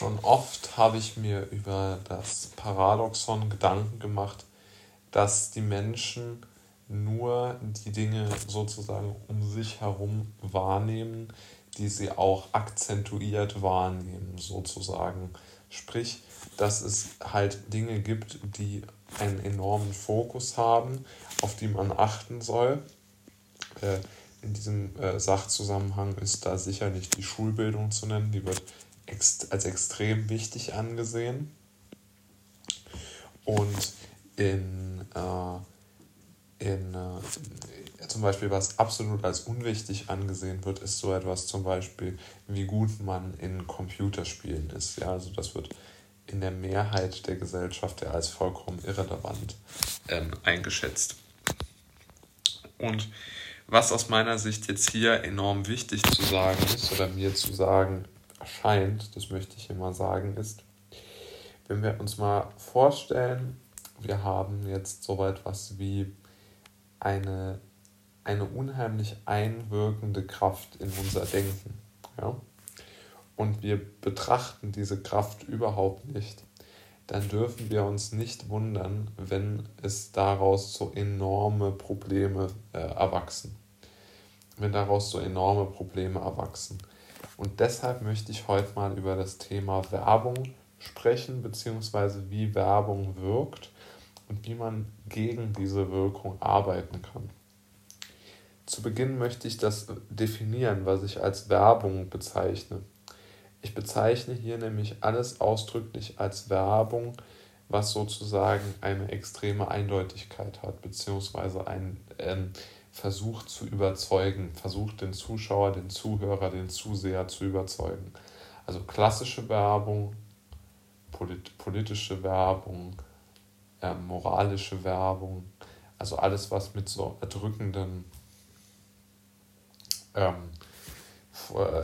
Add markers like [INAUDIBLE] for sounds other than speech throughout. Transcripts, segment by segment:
Schon oft habe ich mir über das Paradoxon Gedanken gemacht, dass die Menschen nur die Dinge sozusagen um sich herum wahrnehmen, die sie auch akzentuiert wahrnehmen, sozusagen. Sprich, dass es halt Dinge gibt, die einen enormen Fokus haben, auf die man achten soll. Äh, in diesem äh, Sachzusammenhang ist da sicherlich die Schulbildung zu nennen, die wird als extrem wichtig angesehen. Und in, äh, in äh, zum Beispiel, was absolut als unwichtig angesehen wird, ist so etwas zum Beispiel, wie gut man in Computerspielen ist. Ja, also das wird in der Mehrheit der Gesellschaft ja als vollkommen irrelevant ähm, eingeschätzt. Und was aus meiner Sicht jetzt hier enorm wichtig zu sagen ist oder mir zu sagen erscheint, das möchte ich mal sagen, ist, wenn wir uns mal vorstellen, wir haben jetzt so etwas wie eine, eine unheimlich einwirkende Kraft in unser Denken. Ja? Und wir betrachten diese Kraft überhaupt nicht, dann dürfen wir uns nicht wundern, wenn es daraus so enorme Probleme äh, erwachsen. Wenn daraus so enorme Probleme erwachsen. Und deshalb möchte ich heute mal über das Thema Werbung sprechen, beziehungsweise wie Werbung wirkt und wie man gegen diese Wirkung arbeiten kann. Zu Beginn möchte ich das definieren, was ich als Werbung bezeichne. Ich bezeichne hier nämlich alles ausdrücklich als Werbung, was sozusagen eine extreme Eindeutigkeit hat, beziehungsweise ein, ähm, versucht zu überzeugen, versucht den Zuschauer, den Zuhörer, den Zuseher zu überzeugen. Also klassische Werbung, polit politische Werbung, äh, moralische Werbung, also alles, was mit so erdrückenden, ähm,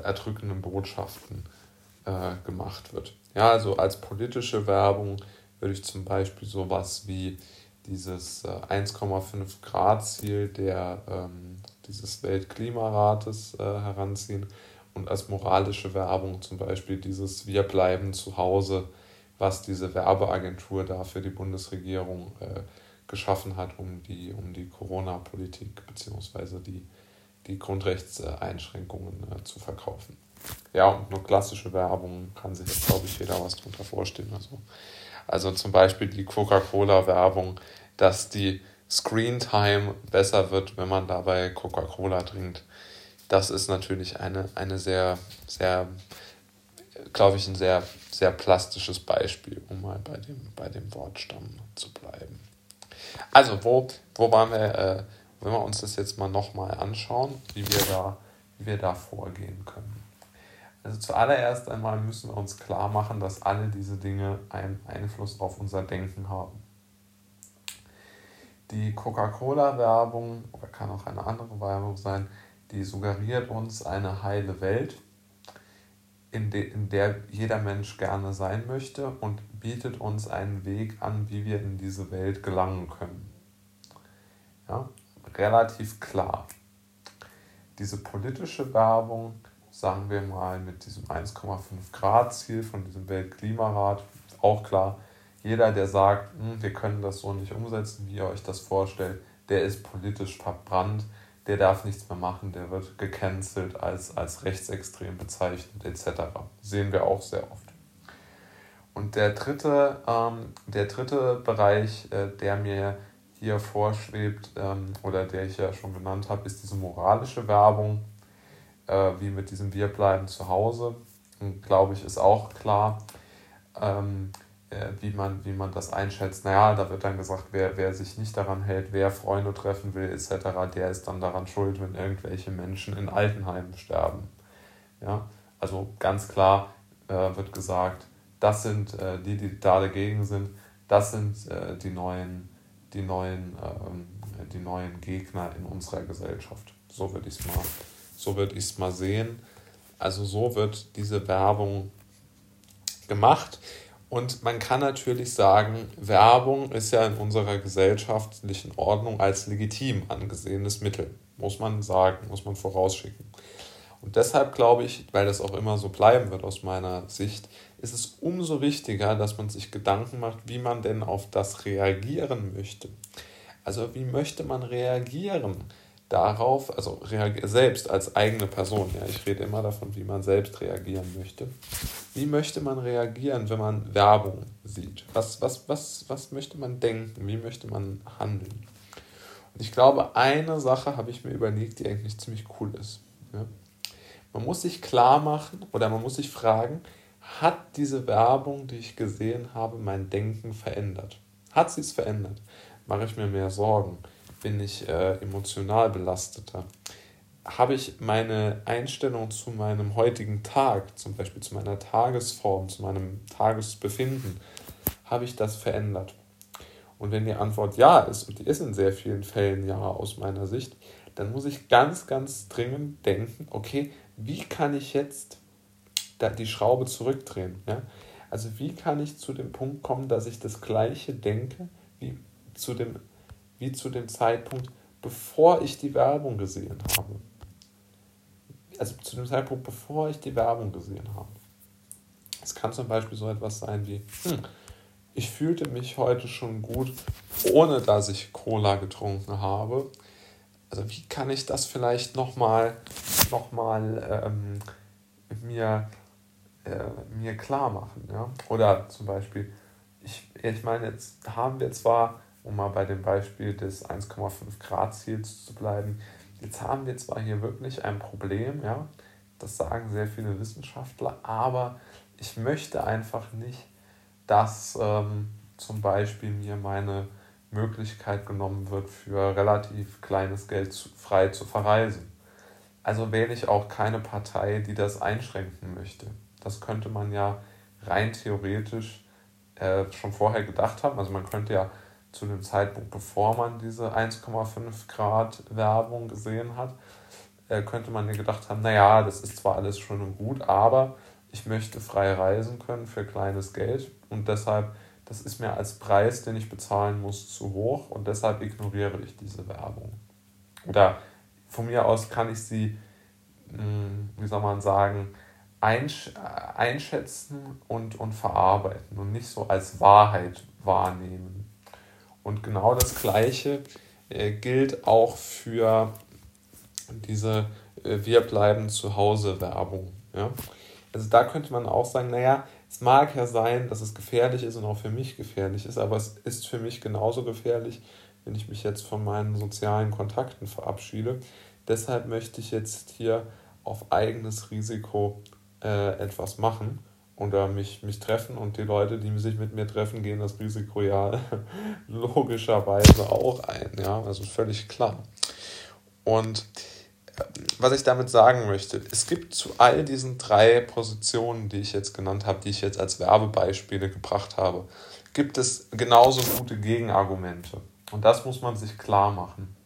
erdrückenden Botschaften äh, gemacht wird. Ja, also als politische Werbung würde ich zum Beispiel sowas wie dieses 1,5 äh, Grad Ziel der, ähm, dieses Weltklimarates äh, heranziehen und als moralische Werbung zum Beispiel dieses Wir bleiben zu Hause, was diese Werbeagentur da für die Bundesregierung äh, geschaffen hat, um die, um die Corona-Politik bzw. Die, die Grundrechtseinschränkungen äh, zu verkaufen. Ja, und nur klassische Werbung kann sich glaube ich, jeder was darunter vorstellen. Also also zum Beispiel die Coca-Cola-Werbung, dass die Screen Time besser wird, wenn man dabei Coca-Cola trinkt. Das ist natürlich eine, eine sehr, sehr, glaube ich, ein sehr, sehr plastisches Beispiel, um mal bei dem, bei dem Wortstamm zu bleiben. Also, wo, wo waren wir, äh, wenn wir uns das jetzt mal nochmal anschauen, wie wir da, wie wir da vorgehen können. Also zuallererst einmal müssen wir uns klar machen, dass alle diese Dinge einen Einfluss auf unser Denken haben. Die Coca-Cola-Werbung, oder kann auch eine andere Werbung sein, die suggeriert uns eine heile Welt, in, de, in der jeder Mensch gerne sein möchte und bietet uns einen Weg an, wie wir in diese Welt gelangen können. Ja, relativ klar. Diese politische Werbung sagen wir mal, mit diesem 1,5 Grad Ziel von diesem Weltklimarat, auch klar, jeder, der sagt, hm, wir können das so nicht umsetzen, wie ihr euch das vorstellt, der ist politisch verbrannt, der darf nichts mehr machen, der wird gecancelt, als, als rechtsextrem bezeichnet etc. Sehen wir auch sehr oft. Und der dritte, ähm, der dritte Bereich, äh, der mir hier vorschwebt ähm, oder der ich ja schon genannt habe, ist diese moralische Werbung äh, wie mit diesem Wir bleiben zu Hause. Glaube ich, ist auch klar, ähm, äh, wie, man, wie man das einschätzt. Naja, da wird dann gesagt, wer, wer sich nicht daran hält, wer Freunde treffen will, etc., der ist dann daran schuld, wenn irgendwelche Menschen in Altenheimen sterben. Ja? Also ganz klar äh, wird gesagt, das sind äh, die, die da dagegen sind, das sind äh, die neuen, die neuen, ähm, die neuen Gegner in unserer Gesellschaft. So würde ich es mal so würde ich es mal sehen. Also so wird diese Werbung gemacht. Und man kann natürlich sagen, Werbung ist ja in unserer gesellschaftlichen Ordnung als legitim angesehenes Mittel. Muss man sagen, muss man vorausschicken. Und deshalb glaube ich, weil das auch immer so bleiben wird aus meiner Sicht, ist es umso wichtiger, dass man sich Gedanken macht, wie man denn auf das reagieren möchte. Also wie möchte man reagieren darauf, also selbst als eigene Person, ja, ich rede immer davon, wie man selbst reagieren möchte. Wie möchte man reagieren, wenn man Werbung sieht? Was, was, was, was möchte man denken? Wie möchte man handeln? Und ich glaube, eine Sache habe ich mir überlegt, die eigentlich ziemlich cool ist. Ja? Man muss sich klar machen oder man muss sich fragen, hat diese Werbung, die ich gesehen habe, mein Denken verändert? Hat sie es verändert? Mache ich mir mehr Sorgen? Bin ich äh, emotional belasteter? Habe ich meine Einstellung zu meinem heutigen Tag, zum Beispiel zu meiner Tagesform, zu meinem Tagesbefinden, habe ich das verändert? Und wenn die Antwort ja ist, und die ist in sehr vielen Fällen ja aus meiner Sicht, dann muss ich ganz, ganz dringend denken, okay, wie kann ich jetzt die Schraube zurückdrehen? Ja? Also wie kann ich zu dem Punkt kommen, dass ich das gleiche denke wie zu dem, wie zu dem Zeitpunkt, bevor ich die Werbung gesehen habe? Also zu dem Zeitpunkt, bevor ich die Werbung gesehen habe. Es kann zum Beispiel so etwas sein wie, hm, ich fühlte mich heute schon gut, ohne dass ich Cola getrunken habe. Also wie kann ich das vielleicht nochmal noch mal, ähm, mir, äh, mir klar machen? Ja? Oder zum Beispiel, ich, ich meine, jetzt haben wir zwar, um mal bei dem Beispiel des 1,5 Grad Ziels zu bleiben, jetzt haben wir zwar hier wirklich ein Problem, ja, das sagen sehr viele Wissenschaftler, aber ich möchte einfach nicht, dass ähm, zum Beispiel mir meine Möglichkeit genommen wird, für relativ kleines Geld zu, frei zu verreisen. Also wähle ich auch keine Partei, die das einschränken möchte. Das könnte man ja rein theoretisch äh, schon vorher gedacht haben. Also man könnte ja zu dem Zeitpunkt, bevor man diese 1,5 Grad Werbung gesehen hat, äh, könnte man ja gedacht haben, naja, das ist zwar alles schön und gut, aber ich möchte frei reisen können für kleines Geld und deshalb, das ist mir als Preis, den ich bezahlen muss, zu hoch und deshalb ignoriere ich diese Werbung. Oder von mir aus kann ich sie, hm, wie soll man sagen, einschätzen und, und verarbeiten und nicht so als Wahrheit wahrnehmen. Und genau das Gleiche äh, gilt auch für diese äh, Wir bleiben zu Hause Werbung. Ja? Also da könnte man auch sagen, naja, es mag ja sein, dass es gefährlich ist und auch für mich gefährlich ist, aber es ist für mich genauso gefährlich, wenn ich mich jetzt von meinen sozialen Kontakten verabschiede. Deshalb möchte ich jetzt hier auf eigenes Risiko äh, etwas machen oder mich, mich treffen und die Leute, die sich mit mir treffen, gehen das Risiko ja [LAUGHS] logischerweise auch ein. Ja, also völlig klar. Und was ich damit sagen möchte, es gibt zu all diesen drei Positionen, die ich jetzt genannt habe, die ich jetzt als Werbebeispiele gebracht habe, gibt es genauso gute Gegenargumente. Und das muss man sich klar machen.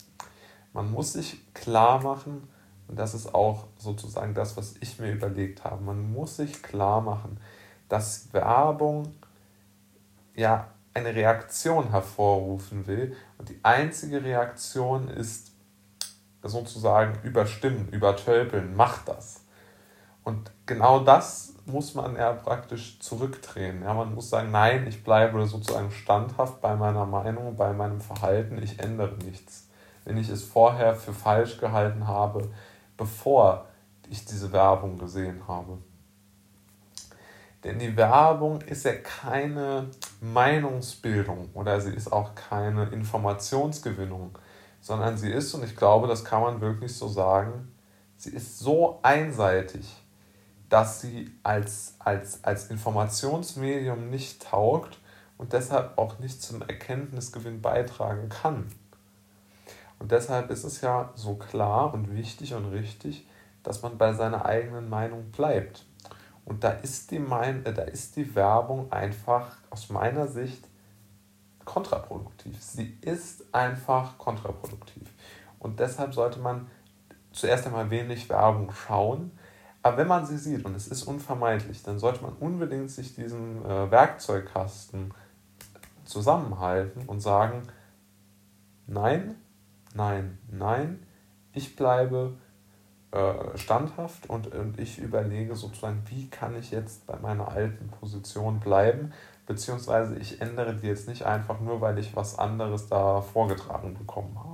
Man muss sich klar machen, und das ist auch sozusagen das, was ich mir überlegt habe, man muss sich klar machen, dass Werbung ja eine Reaktion hervorrufen will. Und die einzige Reaktion ist sozusagen überstimmen, übertölpeln, macht das. Und genau das muss man ja praktisch zurückdrehen. Ja, man muss sagen, nein, ich bleibe sozusagen standhaft bei meiner Meinung, bei meinem Verhalten, ich ändere nichts. Wenn ich es vorher für falsch gehalten habe, bevor ich diese Werbung gesehen habe. Denn die Werbung ist ja keine Meinungsbildung oder sie ist auch keine Informationsgewinnung sondern sie ist, und ich glaube, das kann man wirklich so sagen, sie ist so einseitig, dass sie als, als, als Informationsmedium nicht taugt und deshalb auch nicht zum Erkenntnisgewinn beitragen kann. Und deshalb ist es ja so klar und wichtig und richtig, dass man bei seiner eigenen Meinung bleibt. Und da ist die, mein äh, da ist die Werbung einfach aus meiner Sicht kontraproduktiv. Sie ist einfach kontraproduktiv. Und deshalb sollte man zuerst einmal wenig Werbung schauen. Aber wenn man sie sieht und es ist unvermeidlich, dann sollte man unbedingt sich diesen äh, Werkzeugkasten zusammenhalten und sagen, nein, nein, nein, ich bleibe äh, standhaft und, und ich überlege sozusagen, wie kann ich jetzt bei meiner alten Position bleiben, beziehungsweise ich ändere die jetzt nicht einfach nur, weil ich was anderes da vorgetragen bekommen habe.